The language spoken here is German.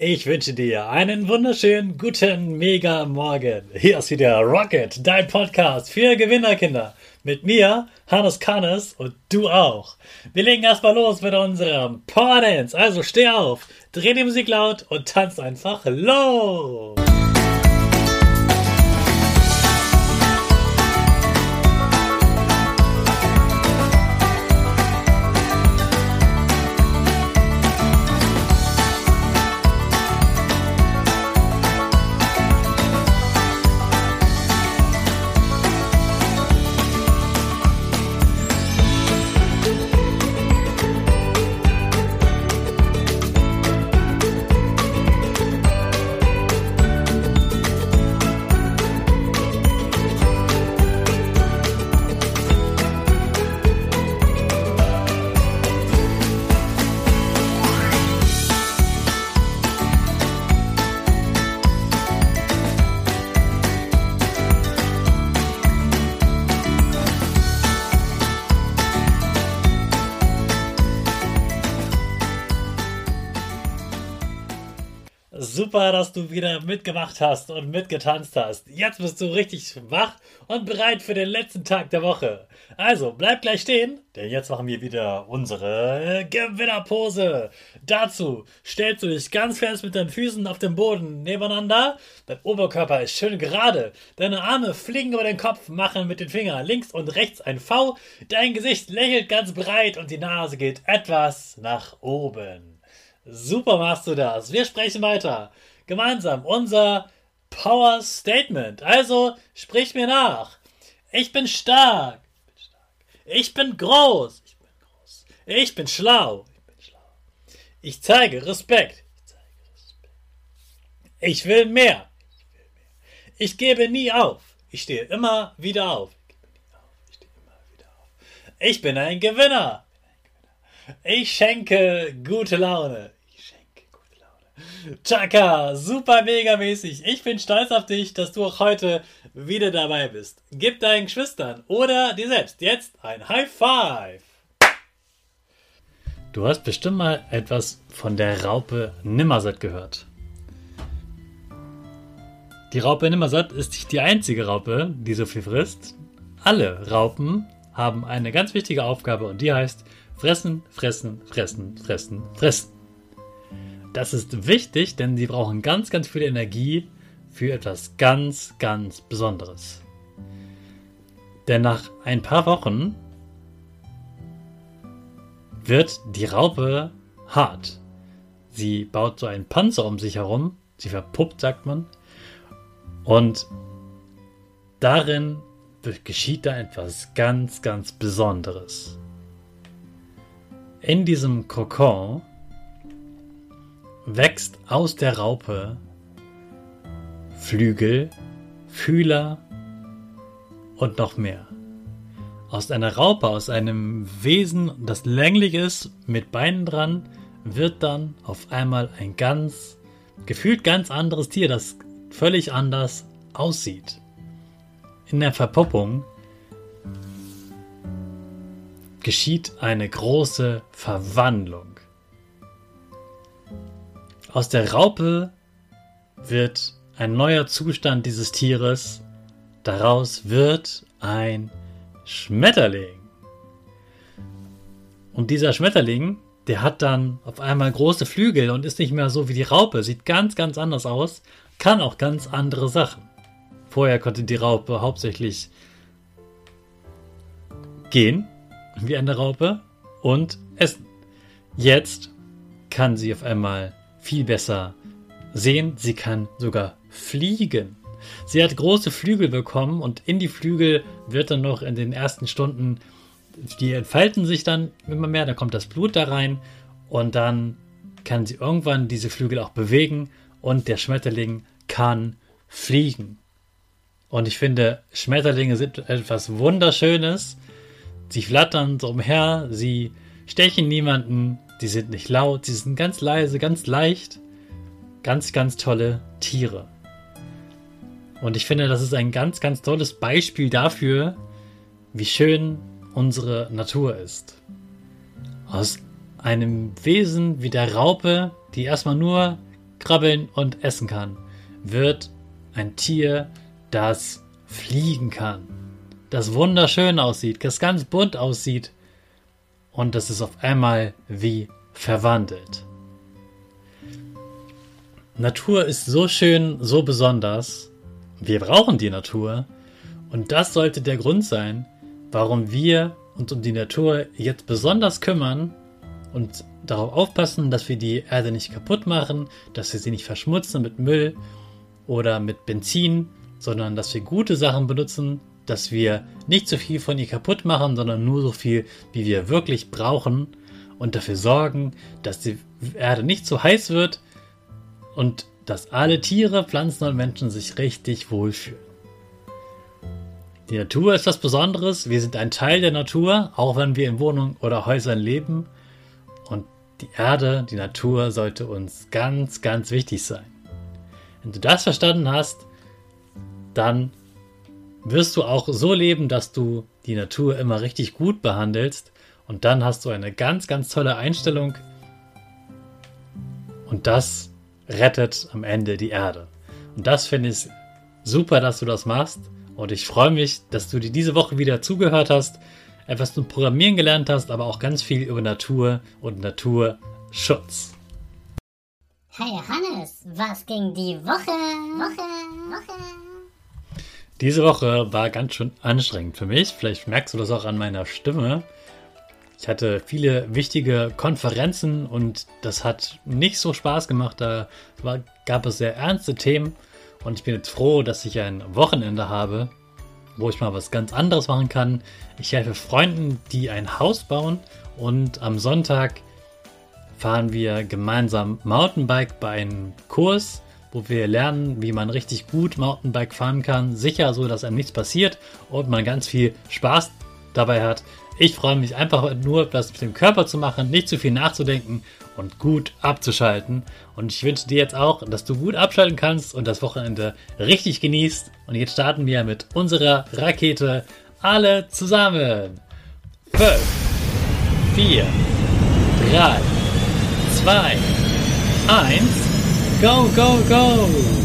Ich wünsche dir einen wunderschönen guten Mega Morgen. Hier ist wieder Rocket, dein Podcast für Gewinnerkinder. Mit mir, Hannes Kannes und du auch. Wir legen erstmal los mit unserem Power. Also steh auf, dreh die Musik laut und tanz einfach los. Super, dass du wieder mitgemacht hast und mitgetanzt hast. Jetzt bist du richtig wach und bereit für den letzten Tag der Woche. Also, bleib gleich stehen, denn jetzt machen wir wieder unsere Gewinnerpose. Dazu stellst du dich ganz fest mit deinen Füßen auf dem Boden nebeneinander. Dein Oberkörper ist schön gerade. Deine Arme fliegen über den Kopf, machen mit den Fingern links und rechts ein V. Dein Gesicht lächelt ganz breit und die Nase geht etwas nach oben. Super machst du das. Wir sprechen weiter. Gemeinsam unser Power Statement. Also sprich mir nach. Ich bin stark. Ich bin groß. Ich bin groß. Ich bin schlau. Ich zeige Respekt. Ich will mehr. Ich gebe nie auf. Ich stehe immer wieder auf. Ich bin ein Gewinner. Ich schenke gute Laune. Chaka, super mega mäßig. Ich bin stolz auf dich, dass du auch heute wieder dabei bist. Gib deinen Geschwistern oder dir selbst jetzt ein High Five. Du hast bestimmt mal etwas von der Raupe Nimmersatt gehört. Die Raupe Nimmersatt ist nicht die einzige Raupe, die so viel frisst. Alle Raupen haben eine ganz wichtige Aufgabe und die heißt fressen, fressen, fressen, fressen, fressen. Das ist wichtig, denn sie brauchen ganz, ganz viel Energie für etwas ganz, ganz Besonderes. Denn nach ein paar Wochen wird die Raupe hart. Sie baut so einen Panzer um sich herum, sie verpuppt, sagt man, und darin geschieht da etwas ganz, ganz Besonderes. In diesem Kokon wächst aus der Raupe Flügel, Fühler und noch mehr. Aus einer Raupe, aus einem Wesen, das länglich ist, mit Beinen dran, wird dann auf einmal ein ganz, gefühlt ganz anderes Tier, das völlig anders aussieht. In der Verpuppung geschieht eine große Verwandlung. Aus der Raupe wird ein neuer Zustand dieses Tieres. Daraus wird ein Schmetterling. Und dieser Schmetterling, der hat dann auf einmal große Flügel und ist nicht mehr so wie die Raupe, sieht ganz, ganz anders aus, kann auch ganz andere Sachen. Vorher konnte die Raupe hauptsächlich gehen, wie eine Raupe, und essen. Jetzt kann sie auf einmal viel besser sehen. Sie kann sogar fliegen. Sie hat große Flügel bekommen und in die Flügel wird dann noch in den ersten Stunden, die entfalten sich dann immer mehr, da kommt das Blut da rein und dann kann sie irgendwann diese Flügel auch bewegen und der Schmetterling kann fliegen. Und ich finde, Schmetterlinge sind etwas Wunderschönes. Sie flattern so umher, sie stechen niemanden, die sind nicht laut, sie sind ganz leise, ganz leicht. Ganz, ganz tolle Tiere. Und ich finde, das ist ein ganz, ganz tolles Beispiel dafür, wie schön unsere Natur ist. Aus einem Wesen wie der Raupe, die erstmal nur krabbeln und essen kann, wird ein Tier, das fliegen kann, das wunderschön aussieht, das ganz bunt aussieht und das ist auf einmal wie verwandelt. Natur ist so schön, so besonders. Wir brauchen die Natur. Und das sollte der Grund sein, warum wir uns um die Natur jetzt besonders kümmern und darauf aufpassen, dass wir die Erde nicht kaputt machen, dass wir sie nicht verschmutzen mit Müll oder mit Benzin, sondern dass wir gute Sachen benutzen, dass wir nicht so viel von ihr kaputt machen, sondern nur so viel, wie wir wirklich brauchen und dafür sorgen, dass die Erde nicht so heiß wird und dass alle Tiere, Pflanzen und Menschen sich richtig wohlfühlen. Die Natur ist was Besonderes. Wir sind ein Teil der Natur, auch wenn wir in Wohnungen oder Häusern leben. Und die Erde, die Natur sollte uns ganz, ganz wichtig sein. Wenn du das verstanden hast, dann wirst du auch so leben, dass du die Natur immer richtig gut behandelst und dann hast du eine ganz, ganz tolle Einstellung und das rettet am Ende die Erde. Und das finde ich super, dass du das machst und ich freue mich, dass du dir diese Woche wieder zugehört hast, etwas zum Programmieren gelernt hast, aber auch ganz viel über Natur und Naturschutz. Hey Hannes, was ging die Woche? Woche, Woche. Diese Woche war ganz schön anstrengend für mich. Vielleicht merkst du das auch an meiner Stimme. Ich hatte viele wichtige Konferenzen und das hat nicht so Spaß gemacht. Da war, gab es sehr ernste Themen und ich bin jetzt froh, dass ich ein Wochenende habe, wo ich mal was ganz anderes machen kann. Ich helfe Freunden, die ein Haus bauen und am Sonntag fahren wir gemeinsam Mountainbike bei einem Kurs, wo wir lernen, wie man richtig gut Mountainbike fahren kann. Sicher so, dass einem nichts passiert und man ganz viel Spaß dabei hat. Ich freue mich einfach nur, das mit dem Körper zu machen, nicht zu viel nachzudenken und gut abzuschalten. Und ich wünsche dir jetzt auch, dass du gut abschalten kannst und das Wochenende richtig genießt. Und jetzt starten wir mit unserer Rakete alle zusammen. 5, 4, 3, 2, 1, go, go, go!